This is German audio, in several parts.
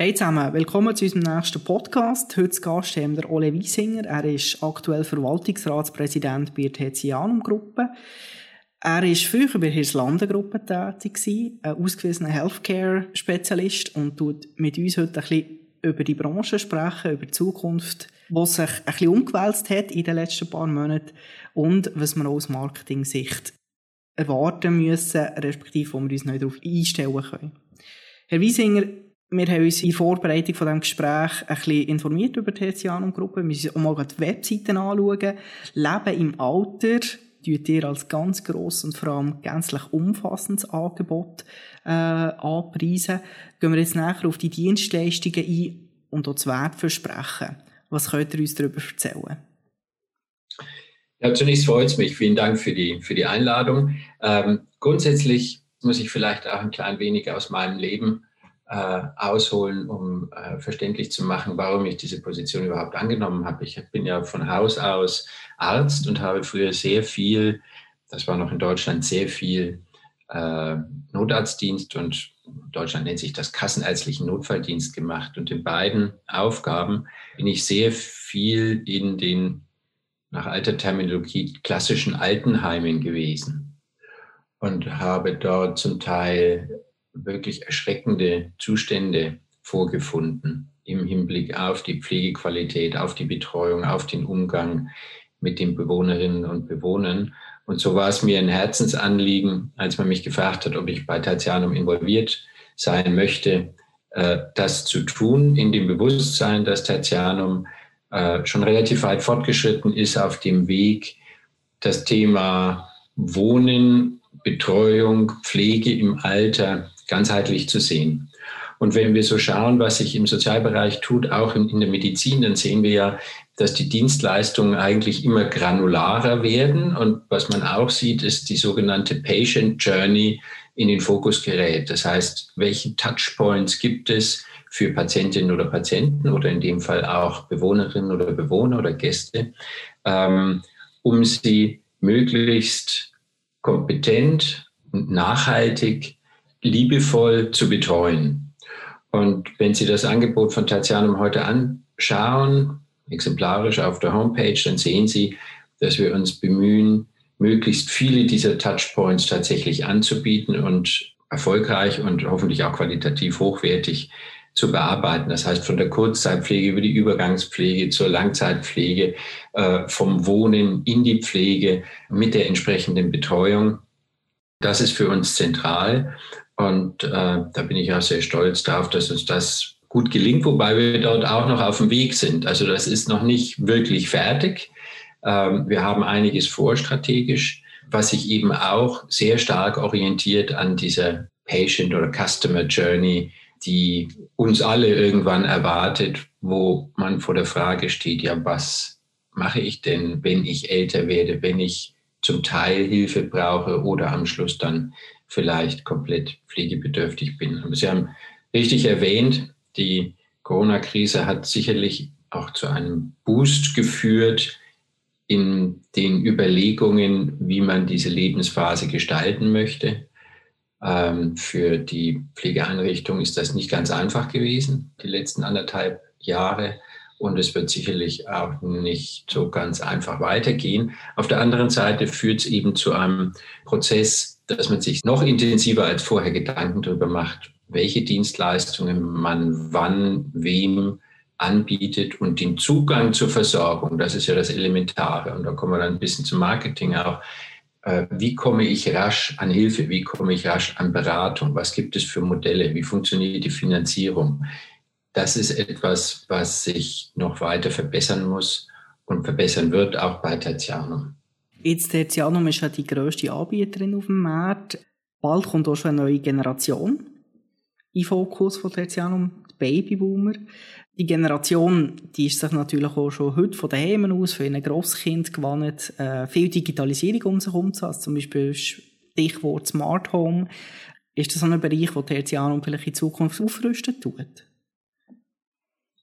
Hey zusammen, willkommen zu unserem nächsten Podcast. Heute Gast haben wir Ole Wiesinger. Er ist aktuell Verwaltungsratspräsident bei der Tertianum Gruppe. Er war früher bei der Landen-Gruppe tätig, ein ausgewiesener Healthcare-Spezialist und tut mit uns heute ein bisschen über die Branche sprechen, über die Zukunft, die sich ein bisschen umgewälzt hat in den letzten paar Monaten und was wir aus Marketing-Sicht erwarten müssen, respektive wo wir uns neu darauf einstellen können. Herr Wiesinger, wir haben uns in Vorbereitung von diesem Gespräch ein bisschen informiert über die Tertianum-Gruppe. Wir müssen auch mal die Webseiten anschauen. Leben im Alter tut ihr als ganz grosses und vor allem gänzlich umfassendes Angebot äh, anpreisen. Gehen wir jetzt nachher auf die Dienstleistungen ein und auch das Wertversprechen. Was könnt ihr uns darüber erzählen? Ja, zunächst freut es mich. Vielen Dank für die, für die Einladung. Ähm, grundsätzlich muss ich vielleicht auch ein klein wenig aus meinem Leben äh, ausholen, um äh, verständlich zu machen, warum ich diese Position überhaupt angenommen habe. Ich bin ja von Haus aus Arzt und habe früher sehr viel, das war noch in Deutschland sehr viel äh, Notarztdienst und Deutschland nennt sich das kassenärztlichen Notfalldienst gemacht. Und in beiden Aufgaben bin ich sehr viel in den nach alter Terminologie klassischen Altenheimen gewesen und habe dort zum Teil wirklich erschreckende Zustände vorgefunden im Hinblick auf die Pflegequalität, auf die Betreuung, auf den Umgang mit den Bewohnerinnen und Bewohnern. Und so war es mir ein Herzensanliegen, als man mich gefragt hat, ob ich bei Tertianum involviert sein möchte, äh, das zu tun, in dem Bewusstsein, dass Tertianum äh, schon relativ weit fortgeschritten ist auf dem Weg, das Thema Wohnen, Betreuung, Pflege im Alter ganzheitlich zu sehen. Und wenn wir so schauen, was sich im Sozialbereich tut, auch in, in, der Medizin, dann sehen wir ja, dass die Dienstleistungen eigentlich immer granularer werden. Und was man auch sieht, ist die sogenannte Patient Journey in den Fokus gerät. Das heißt, welche Touchpoints gibt es für Patientinnen oder Patienten oder in dem Fall auch Bewohnerinnen oder Bewohner oder Gäste, ähm, um sie möglichst kompetent und nachhaltig liebevoll zu betreuen. Und wenn Sie das Angebot von Tertianum heute anschauen, exemplarisch auf der Homepage, dann sehen Sie, dass wir uns bemühen, möglichst viele dieser Touchpoints tatsächlich anzubieten und erfolgreich und hoffentlich auch qualitativ hochwertig zu bearbeiten. Das heißt, von der Kurzzeitpflege über die Übergangspflege zur Langzeitpflege, äh, vom Wohnen in die Pflege mit der entsprechenden Betreuung. Das ist für uns zentral. Und äh, da bin ich auch sehr stolz darauf, dass uns das gut gelingt, wobei wir dort auch noch auf dem Weg sind. Also das ist noch nicht wirklich fertig. Ähm, wir haben einiges vor strategisch, was sich eben auch sehr stark orientiert an dieser Patient oder Customer Journey, die uns alle irgendwann erwartet, wo man vor der Frage steht, ja, was mache ich denn, wenn ich älter werde, wenn ich zum Teil Hilfe brauche oder am Schluss dann vielleicht komplett pflegebedürftig bin. Aber Sie haben richtig erwähnt, die Corona-Krise hat sicherlich auch zu einem Boost geführt in den Überlegungen, wie man diese Lebensphase gestalten möchte. Ähm, für die Pflegeeinrichtung ist das nicht ganz einfach gewesen, die letzten anderthalb Jahre. Und es wird sicherlich auch nicht so ganz einfach weitergehen. Auf der anderen Seite führt es eben zu einem Prozess dass man sich noch intensiver als vorher Gedanken darüber macht, welche Dienstleistungen man wann wem anbietet und den Zugang zur Versorgung, das ist ja das Elementare. Und da kommen wir dann ein bisschen zum Marketing auch. Äh, wie komme ich rasch an Hilfe? Wie komme ich rasch an Beratung? Was gibt es für Modelle? Wie funktioniert die Finanzierung? Das ist etwas, was sich noch weiter verbessern muss und verbessern wird, auch bei Tertianum. Jetzt Tertianum ist ja die grösste Anbieterin auf dem Markt. Bald kommt auch schon eine neue Generation in Fokus von Tertianum, die Babyboomer. Die Generation, die ist sich natürlich auch schon heute von daheim aus für ein Grosskind gewandt, äh, viel Digitalisierung um sich herum zu haben, zum Beispiel Stichwort Smart Home. Ist das so ein Bereich, wo Tertianum vielleicht in Zukunft aufrüsten tut?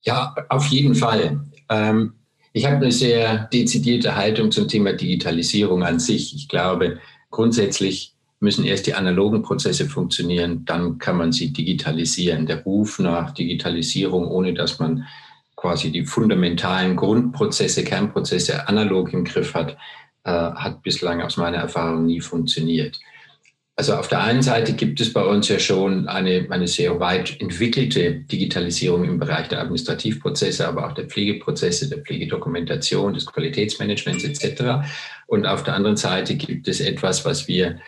Ja, auf jeden Fall. Ähm, ich habe eine sehr dezidierte Haltung zum Thema Digitalisierung an sich. Ich glaube, grundsätzlich müssen erst die analogen Prozesse funktionieren, dann kann man sie digitalisieren. Der Ruf nach Digitalisierung, ohne dass man quasi die fundamentalen Grundprozesse, Kernprozesse analog im Griff hat, äh, hat bislang aus meiner Erfahrung nie funktioniert. Also auf der einen Seite gibt es bei uns ja schon eine, eine sehr weit entwickelte Digitalisierung im Bereich der Administrativprozesse, aber auch der Pflegeprozesse, der Pflegedokumentation, des Qualitätsmanagements etc. Und auf der anderen Seite gibt es etwas, was wir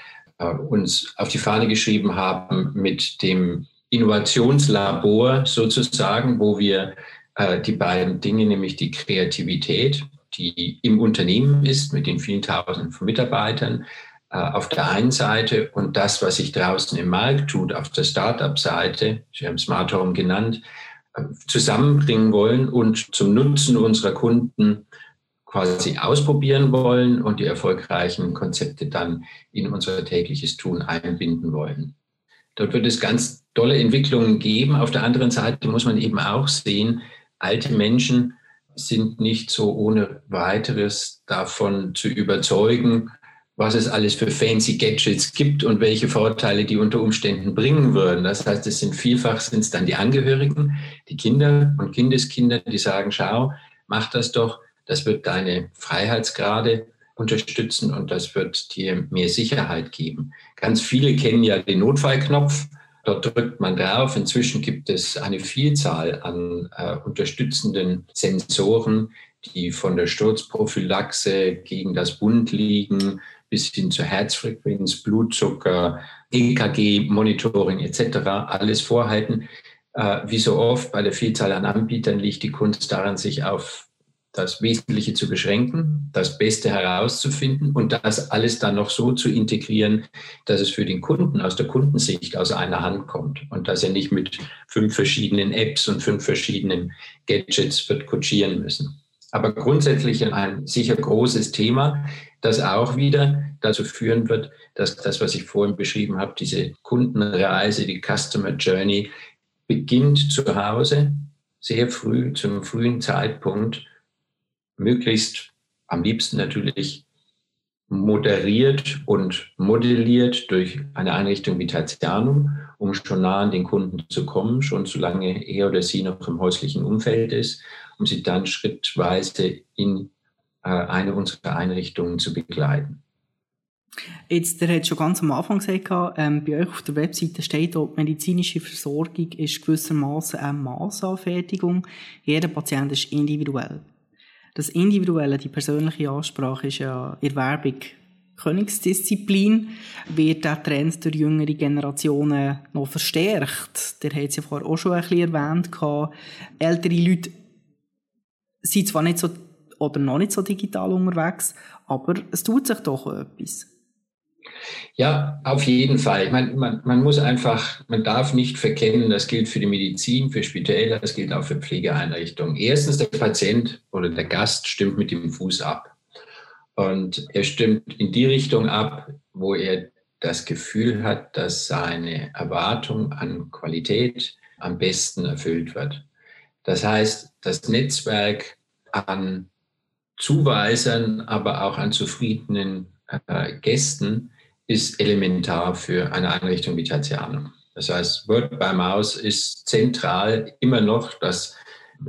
uns auf die Fahne geschrieben haben mit dem Innovationslabor sozusagen, wo wir äh, die beiden Dinge, nämlich die Kreativität, die im Unternehmen ist mit den vielen Tausenden von Mitarbeitern, äh, auf der einen Seite und das, was sich draußen im Markt tut, auf der Startup-Seite, Sie haben Smart Home genannt, äh, zusammenbringen wollen und zum Nutzen unserer Kunden quasi ausprobieren wollen und die erfolgreichen Konzepte dann in unser tägliches Tun einbinden wollen. Dort wird es ganz tolle Entwicklungen geben. Auf der anderen Seite muss man eben auch sehen, alte Menschen sind nicht so ohne weiteres davon zu überzeugen, was es alles für fancy Gadgets gibt und welche Vorteile die unter Umständen bringen würden. Das heißt, es sind vielfach sind es dann die Angehörigen, die Kinder und Kindeskinder, die sagen, schau, mach das doch, das wird deine Freiheitsgrade unterstützen und das wird dir mehr Sicherheit geben. Ganz viele kennen ja den Notfallknopf. Dort drückt man drauf. Inzwischen gibt es eine Vielzahl an äh, unterstützenden Sensoren, die von der Sturzprophylaxe gegen das Bund liegen, bis hin zur Herzfrequenz, Blutzucker, EKG-Monitoring etc. alles vorhalten. Äh, wie so oft bei der Vielzahl an Anbietern liegt die Kunst daran, sich auf das Wesentliche zu beschränken, das Beste herauszufinden und das alles dann noch so zu integrieren, dass es für den Kunden aus der Kundensicht aus einer Hand kommt und dass er nicht mit fünf verschiedenen Apps und fünf verschiedenen Gadgets wird kutschieren müssen. Aber grundsätzlich ein sicher großes Thema das auch wieder dazu führen wird, dass das, was ich vorhin beschrieben habe, diese Kundenreise, die Customer Journey, beginnt zu Hause sehr früh, zum frühen Zeitpunkt, möglichst am liebsten natürlich moderiert und modelliert durch eine Einrichtung wie Tertianum, um schon nah an den Kunden zu kommen, schon solange er oder sie noch im häuslichen Umfeld ist, um sie dann schrittweise in äh, eine unserer Einrichtungen zu begleiten. Jetzt, der hat schon ganz am Anfang gesagt, ähm, bei euch auf der Webseite steht, die medizinische Versorgung ist gewissermaßen eine Massanfertigung. Jeder Patient ist individuell. Das Individuelle, die persönliche Ansprache ist ja in Werbung Königsdisziplin. Wird der Trend durch jüngere Generationen noch verstärkt? Der hat es ja vorher auch schon ein bisschen erwähnt. Ältere Leute sind zwar nicht so oder noch nicht so digital unterwegs, aber es tut sich doch etwas. Ja, auf jeden Fall. Ich man, man muss einfach, man darf nicht verkennen, das gilt für die Medizin, für Spitäler, das gilt auch für Pflegeeinrichtungen. Erstens, der Patient oder der Gast stimmt mit dem Fuß ab. Und er stimmt in die Richtung ab, wo er das Gefühl hat, dass seine Erwartung an Qualität am besten erfüllt wird. Das heißt, das Netzwerk an Zuweisern, aber auch an zufriedenen äh, Gästen ist elementar für eine Einrichtung wie Tertianum. Das heißt, Word by Mouse ist zentral immer noch, das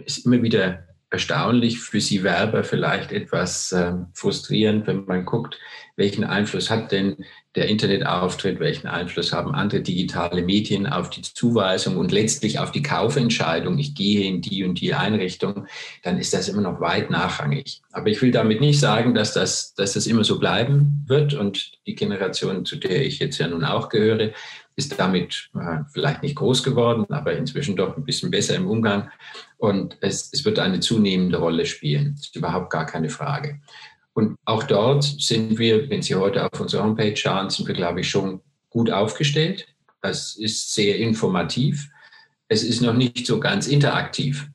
ist immer wieder erstaunlich für Sie Werber vielleicht etwas äh, frustrierend, wenn man guckt, welchen Einfluss hat denn der Internetauftritt, welchen Einfluss haben andere digitale Medien auf die Zuweisung und letztlich auf die Kaufentscheidung, ich gehe in die und die Einrichtung, dann ist das immer noch weit nachrangig. Aber ich will damit nicht sagen, dass das, dass das immer so bleiben wird und die Generation, zu der ich jetzt ja nun auch gehöre, ist damit äh, vielleicht nicht groß geworden, aber inzwischen doch ein bisschen besser im Umgang. Und es, es wird eine zunehmende Rolle spielen. Das ist überhaupt gar keine Frage. Und auch dort sind wir, wenn Sie heute auf unsere Homepage schauen, sind wir, glaube ich, schon gut aufgestellt. Das ist sehr informativ. Es ist noch nicht so ganz interaktiv.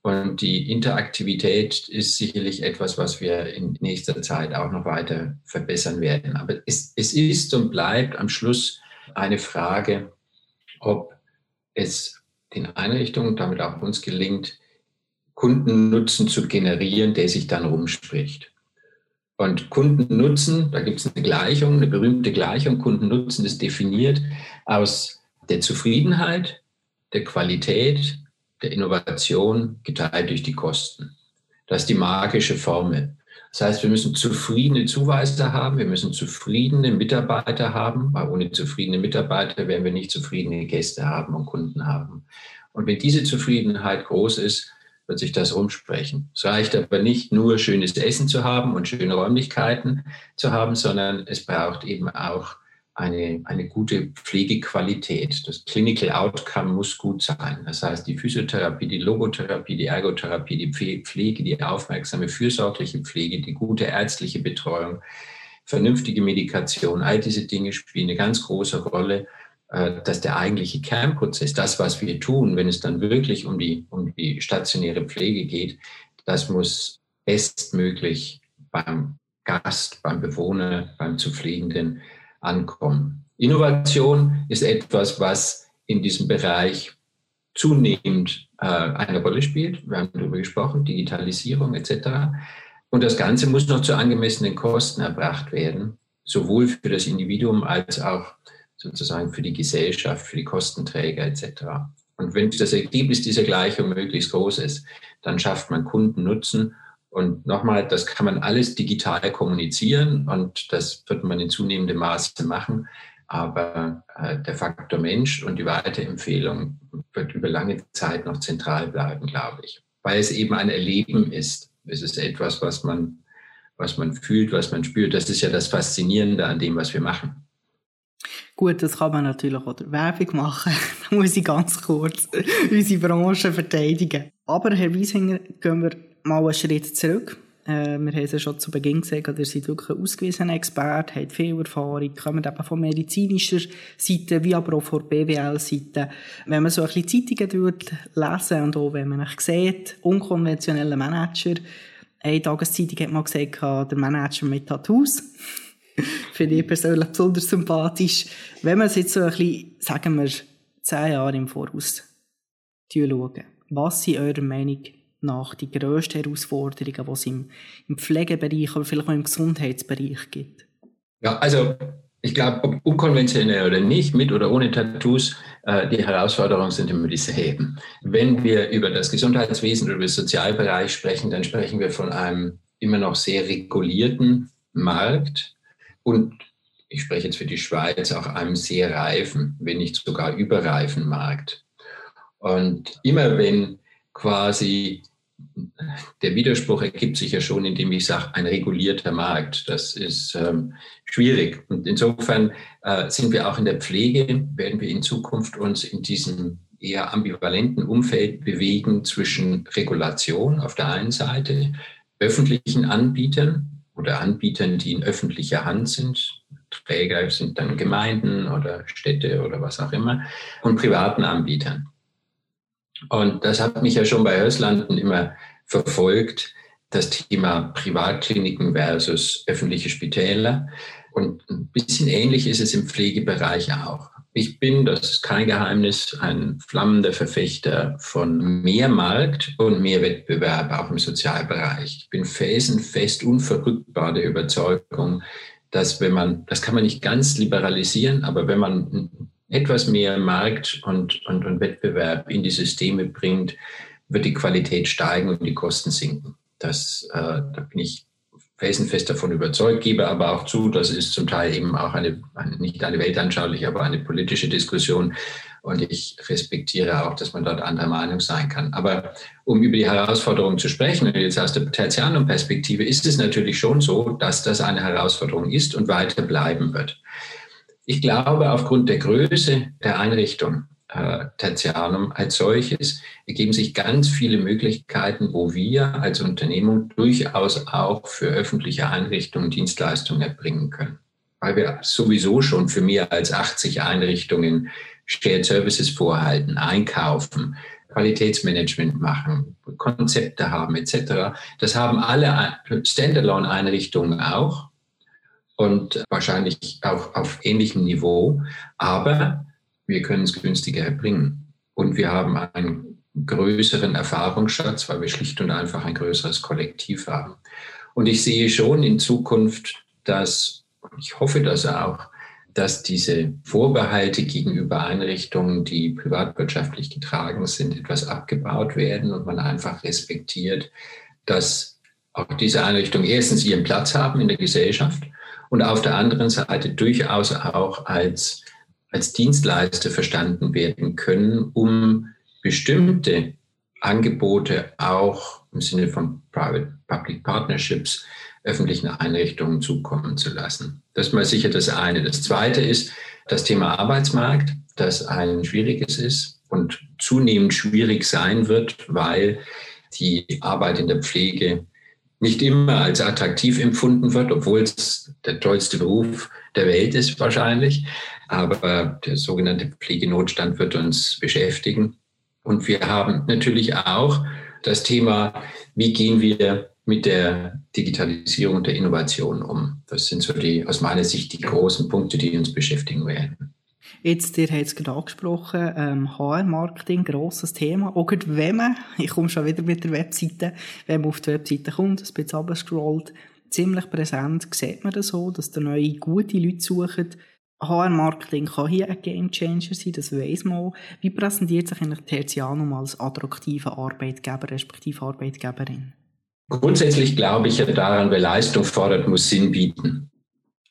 Und die Interaktivität ist sicherlich etwas, was wir in nächster Zeit auch noch weiter verbessern werden. Aber es, es ist und bleibt am Schluss eine Frage, ob es den Einrichtungen, damit auch uns gelingt, Kundennutzen zu generieren, der sich dann rumspricht. Und Kundennutzen, da gibt es eine Gleichung, eine berühmte Gleichung. Kundennutzen ist definiert aus der Zufriedenheit, der Qualität, der Innovation geteilt durch die Kosten. Das ist die magische Formel. Das heißt, wir müssen zufriedene Zuweiser haben, wir müssen zufriedene Mitarbeiter haben, weil ohne zufriedene Mitarbeiter werden wir nicht zufriedene Gäste haben und Kunden haben. Und wenn diese Zufriedenheit groß ist, wird sich das rumsprechen. Es reicht aber nicht nur schönes Essen zu haben und schöne Räumlichkeiten zu haben, sondern es braucht eben auch eine, eine gute Pflegequalität. Das Clinical Outcome muss gut sein. Das heißt, die Physiotherapie, die Logotherapie, die Ergotherapie, die Pflege, die aufmerksame, fürsorgliche Pflege, die gute ärztliche Betreuung, vernünftige Medikation, all diese Dinge spielen eine ganz große Rolle äh, dass der eigentliche Kernprozess, das, was wir tun, wenn es dann wirklich um die, um die stationäre Pflege geht, das muss bestmöglich beim Gast, beim Bewohner, beim zu Pflegenden ankommen. Innovation ist etwas, was in diesem Bereich zunehmend äh, eine Rolle spielt. Wir haben darüber gesprochen, Digitalisierung etc. Und das Ganze muss noch zu angemessenen Kosten erbracht werden, sowohl für das Individuum als auch sozusagen für die Gesellschaft, für die Kostenträger etc. Und wenn das Ergebnis dieser Gleichung möglichst groß ist, dann schafft man Kundennutzen. Und nochmal, das kann man alles digital kommunizieren und das wird man in zunehmendem Maße machen. Aber äh, der Faktor Mensch und die Weiterempfehlung wird über lange Zeit noch zentral bleiben, glaube ich. Weil es eben ein Erleben ist. Es ist etwas, was man, was man fühlt, was man spürt. Das ist ja das Faszinierende an dem, was wir machen. Gut, das kann man natürlich auch der Werbung machen. da muss ich ganz kurz unsere Branche verteidigen. Aber, Herr Wiesinger, gehen wir mal einen Schritt zurück. Äh, wir haben es ja schon zu Beginn gesagt, ihr seid wirklich ein ausgewiesener Experte, habt viel Erfahrung, kommt eben von medizinischer Seite, wie aber auch von BWL-Seite. Wenn man so ein bisschen Zeitungen lesen und auch wenn man euch sieht, unkonventionelle Manager, eine Tageszeitung hat mal gesagt, der Manager mit Tattoos. Finde ich persönlich besonders sympathisch. Wenn wir es jetzt so ein bisschen, sagen wir, zehn Jahre im Voraus schauen, was sind eurer Meinung nach die grössten Herausforderungen, die es im, im Pflegebereich oder vielleicht auch im Gesundheitsbereich gibt? Ja, also ich glaube, ob unkonventionell oder nicht, mit oder ohne Tattoos, äh, die Herausforderungen sind immer dieselben. Wenn wir über das Gesundheitswesen oder über den Sozialbereich sprechen, dann sprechen wir von einem immer noch sehr regulierten Markt, und ich spreche jetzt für die Schweiz, auch einem sehr reifen, wenn nicht sogar überreifen Markt. Und immer wenn quasi der Widerspruch ergibt sich ja schon, indem ich sage, ein regulierter Markt. Das ist ähm, schwierig. Und insofern äh, sind wir auch in der Pflege, werden wir in Zukunft uns in diesem eher ambivalenten Umfeld bewegen zwischen Regulation auf der einen Seite, öffentlichen Anbietern, oder Anbietern, die in öffentlicher Hand sind. Träger sind dann Gemeinden oder Städte oder was auch immer und privaten Anbietern. Und das hat mich ja schon bei Höslanden immer verfolgt, das Thema Privatkliniken versus öffentliche Spitäler. Und ein bisschen ähnlich ist es im Pflegebereich auch. Ich bin, das ist kein Geheimnis, ein flammender Verfechter von mehr Markt und mehr Wettbewerb, auch im Sozialbereich. Ich bin felsenfest, unverrückbar der Überzeugung, dass wenn man, das kann man nicht ganz liberalisieren, aber wenn man etwas mehr Markt und, und, und Wettbewerb in die Systeme bringt, wird die Qualität steigen und die Kosten sinken. Das, äh, da bin ich felsenfest davon überzeugt, gebe aber auch zu, das ist zum Teil eben auch eine, eine, nicht eine weltanschauliche, aber eine politische Diskussion. Und ich respektiere auch, dass man dort anderer Meinung sein kann. Aber um über die Herausforderungen zu sprechen, jetzt aus der Tertianum-Perspektive, ist es natürlich schon so, dass das eine Herausforderung ist und weiter bleiben wird. Ich glaube, aufgrund der Größe der Einrichtung äh, Tertianum als solches ergeben sich ganz viele Möglichkeiten, wo wir als Unternehmung durchaus auch für öffentliche Einrichtungen Dienstleistungen erbringen können. Weil wir sowieso schon für mehr als 80 Einrichtungen Shared Services vorhalten, einkaufen, Qualitätsmanagement machen, Konzepte haben etc. Das haben alle Standalone-Einrichtungen auch und wahrscheinlich auch auf ähnlichem Niveau. Aber wir können es günstiger erbringen. Und wir haben einen größeren Erfahrungsschatz, weil wir schlicht und einfach ein größeres Kollektiv haben. Und ich sehe schon in Zukunft, dass, ich hoffe das auch, dass diese Vorbehalte gegenüber Einrichtungen, die privatwirtschaftlich getragen sind, etwas abgebaut werden und man einfach respektiert, dass auch diese Einrichtungen erstens ihren Platz haben in der Gesellschaft und auf der anderen Seite durchaus auch als, als Dienstleister verstanden werden können, um bestimmte Angebote auch im Sinne von Private-Public Partnerships öffentlichen Einrichtungen zukommen zu lassen. Das ist mal sicher das eine. Das zweite ist das Thema Arbeitsmarkt, das ein schwieriges ist und zunehmend schwierig sein wird, weil die Arbeit in der Pflege nicht immer als attraktiv empfunden wird, obwohl es der tollste Beruf der Welt ist wahrscheinlich. Aber der sogenannte Pflegenotstand wird uns beschäftigen. Und wir haben natürlich auch das Thema, wie gehen wir mit der Digitalisierung und der Innovation um? Das sind so die, aus meiner Sicht, die großen Punkte, die uns beschäftigen werden. Jetzt, ihr habt es gerade angesprochen, ähm, HR-Marketing, grosses Thema. Auch wenn man, ich komme schon wieder mit der Webseite, wenn man auf die Webseite kommt, ein bisschen runterscrollt, ziemlich präsent, sieht man das so, dass da neue, gute Leute suchen. HR-Marketing kann hier ein Gamechanger sein, das weiss man. Wie präsentiert sich eigentlich Tertianum als attraktiver Arbeitgeber, respektive Arbeitgeberin? Grundsätzlich glaube ich ja daran, wer Leistung fordert, muss Sinn bieten.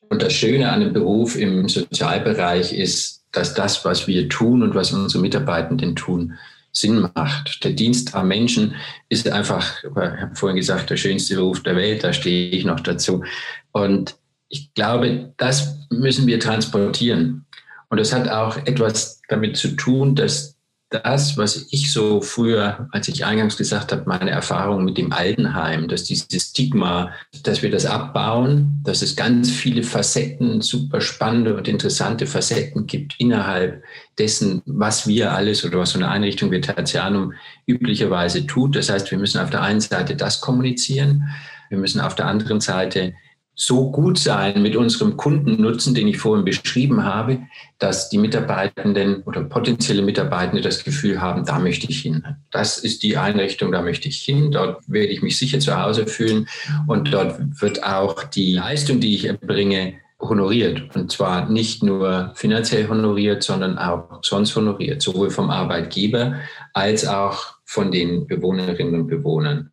Und das Schöne an dem Beruf im Sozialbereich ist, dass das, was wir tun und was unsere Mitarbeitenden tun, Sinn macht. Der Dienst am Menschen ist einfach, ich habe vorhin gesagt, der schönste Beruf der Welt, da stehe ich noch dazu. Und ich glaube, das müssen wir transportieren. Und das hat auch etwas damit zu tun, dass das, was ich so früher, als ich eingangs gesagt habe, meine Erfahrung mit dem Altenheim, dass dieses Stigma, dass wir das abbauen, dass es ganz viele Facetten, super spannende und interessante Facetten gibt innerhalb dessen, was wir alles oder was so eine Einrichtung wie Tertianum üblicherweise tut. Das heißt, wir müssen auf der einen Seite das kommunizieren, wir müssen auf der anderen Seite so gut sein mit unserem Kundennutzen, den ich vorhin beschrieben habe, dass die Mitarbeitenden oder potenzielle Mitarbeitende das Gefühl haben, da möchte ich hin. Das ist die Einrichtung, da möchte ich hin. Dort werde ich mich sicher zu Hause fühlen und dort wird auch die Leistung, die ich erbringe, honoriert. Und zwar nicht nur finanziell honoriert, sondern auch sonst honoriert, sowohl vom Arbeitgeber als auch von den Bewohnerinnen und Bewohnern.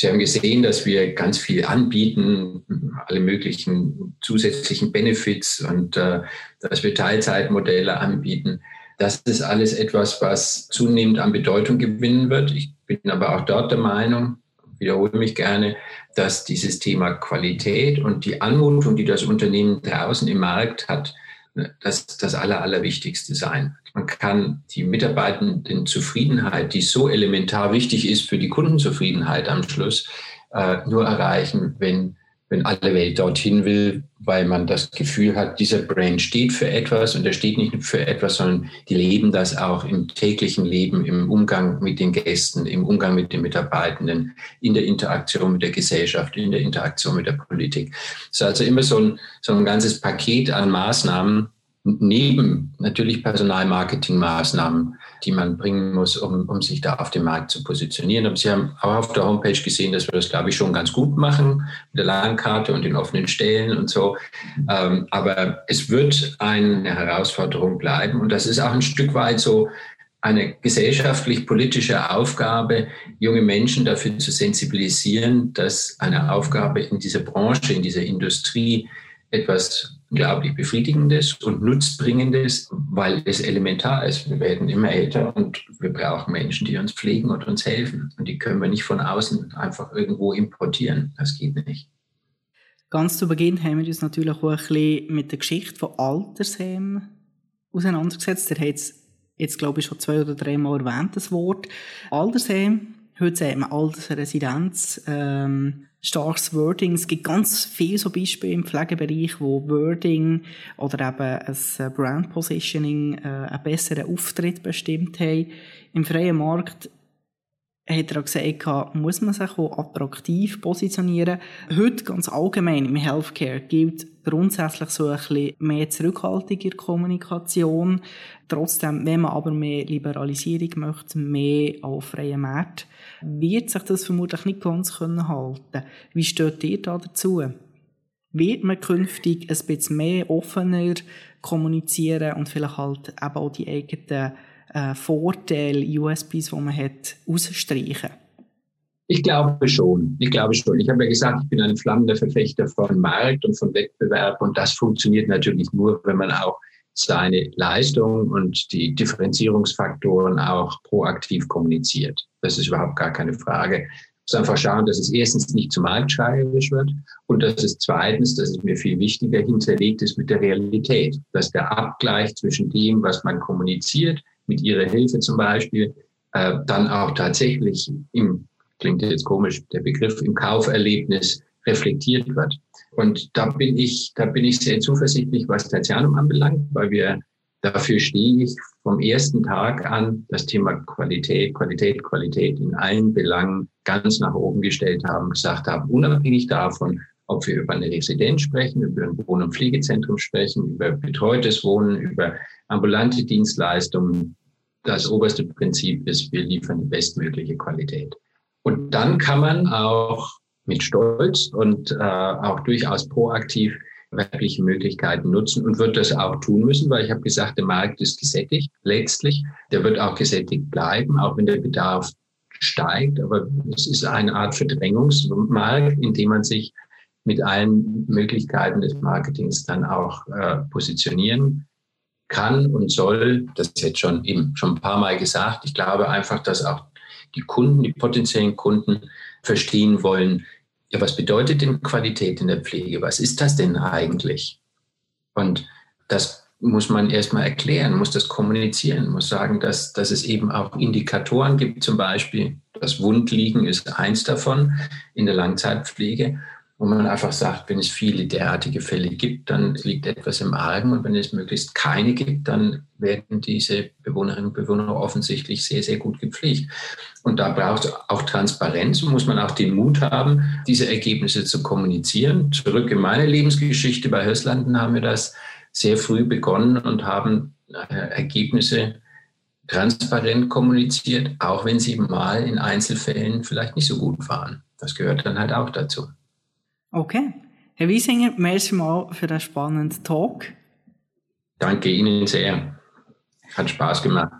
Sie haben gesehen, dass wir ganz viel anbieten, alle möglichen zusätzlichen Benefits und äh, dass wir Teilzeitmodelle anbieten. Das ist alles etwas, was zunehmend an Bedeutung gewinnen wird. Ich bin aber auch dort der Meinung, wiederhole mich gerne, dass dieses Thema Qualität und die Anmutung, die das Unternehmen draußen im Markt hat, das das Aller, Allerwichtigste sein. Man kann die Mitarbeitenden Zufriedenheit, die so elementar wichtig ist für die Kundenzufriedenheit am Schluss, äh, nur erreichen, wenn, wenn alle Welt dorthin will, weil man das Gefühl hat, dieser Brand steht für etwas und er steht nicht für etwas, sondern die leben das auch im täglichen Leben, im Umgang mit den Gästen, im Umgang mit den Mitarbeitenden, in der Interaktion mit der Gesellschaft, in der Interaktion mit der Politik. Es ist also immer so ein, so ein ganzes Paket an Maßnahmen, neben natürlich Personalmarketingmaßnahmen, die man bringen muss, um, um sich da auf dem Markt zu positionieren. Aber Sie haben auch auf der Homepage gesehen, dass wir das, glaube ich, schon ganz gut machen mit der Landkarte und den offenen Stellen und so. Ähm, aber es wird eine Herausforderung bleiben und das ist auch ein Stück weit so eine gesellschaftlich-politische Aufgabe, junge Menschen dafür zu sensibilisieren, dass eine Aufgabe in dieser Branche, in dieser Industrie etwas unglaublich Befriedigendes und Nutzbringendes, weil es elementar ist. Wir werden immer älter und wir brauchen Menschen, die uns pflegen und uns helfen. Und die können wir nicht von außen einfach irgendwo importieren. Das geht nicht. Ganz zu Beginn haben wir uns natürlich auch ein bisschen mit der Geschichte von Altersheimen auseinandergesetzt. Der hat es jetzt, glaube ich, schon zwei oder drei Mal erwähnt, das Wort. Altersheim, heute sagt man Altersresidenz. Ähm, starkes Wording. Es gibt ganz viele so Beispiele im Pflegebereich, wo Wording oder eben ein äh, Brand Positioning äh, einen besseren Auftritt bestimmt haben. Im freien Markt hat er gesagt, muss man sich auch attraktiv positionieren. Heute ganz allgemein im Healthcare gilt grundsätzlich so ein bisschen mehr Zurückhaltung in der Kommunikation. Trotzdem, wenn man aber mehr Liberalisierung möchte, mehr auf freien Markt, wird sich das vermutlich nicht ganz können halten. Wie steht ihr da dazu? Wird man künftig ein bisschen mehr offener kommunizieren und vielleicht halt eben auch die eigenen äh, Vorteile, USPs, die man hat, ausstreichen? Ich glaube schon. Ich glaube schon. Ich habe ja gesagt, ich bin ein flammender Verfechter von Markt und von Wettbewerb und das funktioniert natürlich nur, wenn man auch seine Leistung und die Differenzierungsfaktoren auch proaktiv kommuniziert. Das ist überhaupt gar keine Frage. Ich muss einfach schauen, dass es erstens nicht zu marktschreierisch wird und dass es zweitens, das ist mir viel wichtiger, hinterlegt ist mit der Realität. Dass der Abgleich zwischen dem, was man kommuniziert, mit ihrer Hilfe zum Beispiel, äh, dann auch tatsächlich im, klingt jetzt komisch, der Begriff im Kauferlebnis reflektiert wird. Und da bin ich, da bin ich sehr zuversichtlich, was Tertianum anbelangt, weil wir dafür stehe ich vom ersten Tag an das Thema Qualität, Qualität, Qualität in allen Belangen ganz nach oben gestellt haben, gesagt haben, unabhängig davon, ob wir über eine Residenz sprechen, über ein Wohn- und Pflegezentrum sprechen, über betreutes Wohnen, über ambulante Dienstleistungen, das oberste Prinzip ist, wir liefern die bestmögliche Qualität. Und dann kann man auch mit Stolz und äh, auch durchaus proaktiv werbliche Möglichkeiten nutzen und wird das auch tun müssen, weil ich habe gesagt, der Markt ist gesättigt letztlich. Der wird auch gesättigt bleiben, auch wenn der Bedarf steigt. Aber es ist eine Art Verdrängungsmarkt, in dem man sich mit allen Möglichkeiten des Marketings dann auch äh, positionieren kann und soll, das ist jetzt schon eben schon ein paar Mal gesagt. Ich glaube einfach, dass auch die Kunden, die potenziellen Kunden verstehen wollen, ja, was bedeutet denn Qualität in der Pflege? Was ist das denn eigentlich? Und das muss man erstmal erklären, muss das kommunizieren, muss sagen, dass, dass es eben auch Indikatoren gibt, zum Beispiel das Wundliegen ist eins davon in der Langzeitpflege wo man einfach sagt, wenn es viele derartige Fälle gibt, dann liegt etwas im Argen und wenn es möglichst keine gibt, dann werden diese Bewohnerinnen und Bewohner offensichtlich sehr, sehr gut gepflegt. Und da braucht es auch Transparenz und muss man auch den Mut haben, diese Ergebnisse zu kommunizieren. Zurück in meine Lebensgeschichte bei Höslanden haben wir das sehr früh begonnen und haben äh, Ergebnisse transparent kommuniziert, auch wenn sie mal in Einzelfällen vielleicht nicht so gut waren. Das gehört dann halt auch dazu. Okay. Herr Wiesinger, merci mal für den spannenden Talk. Danke Ihnen sehr. Hat Spaß gemacht.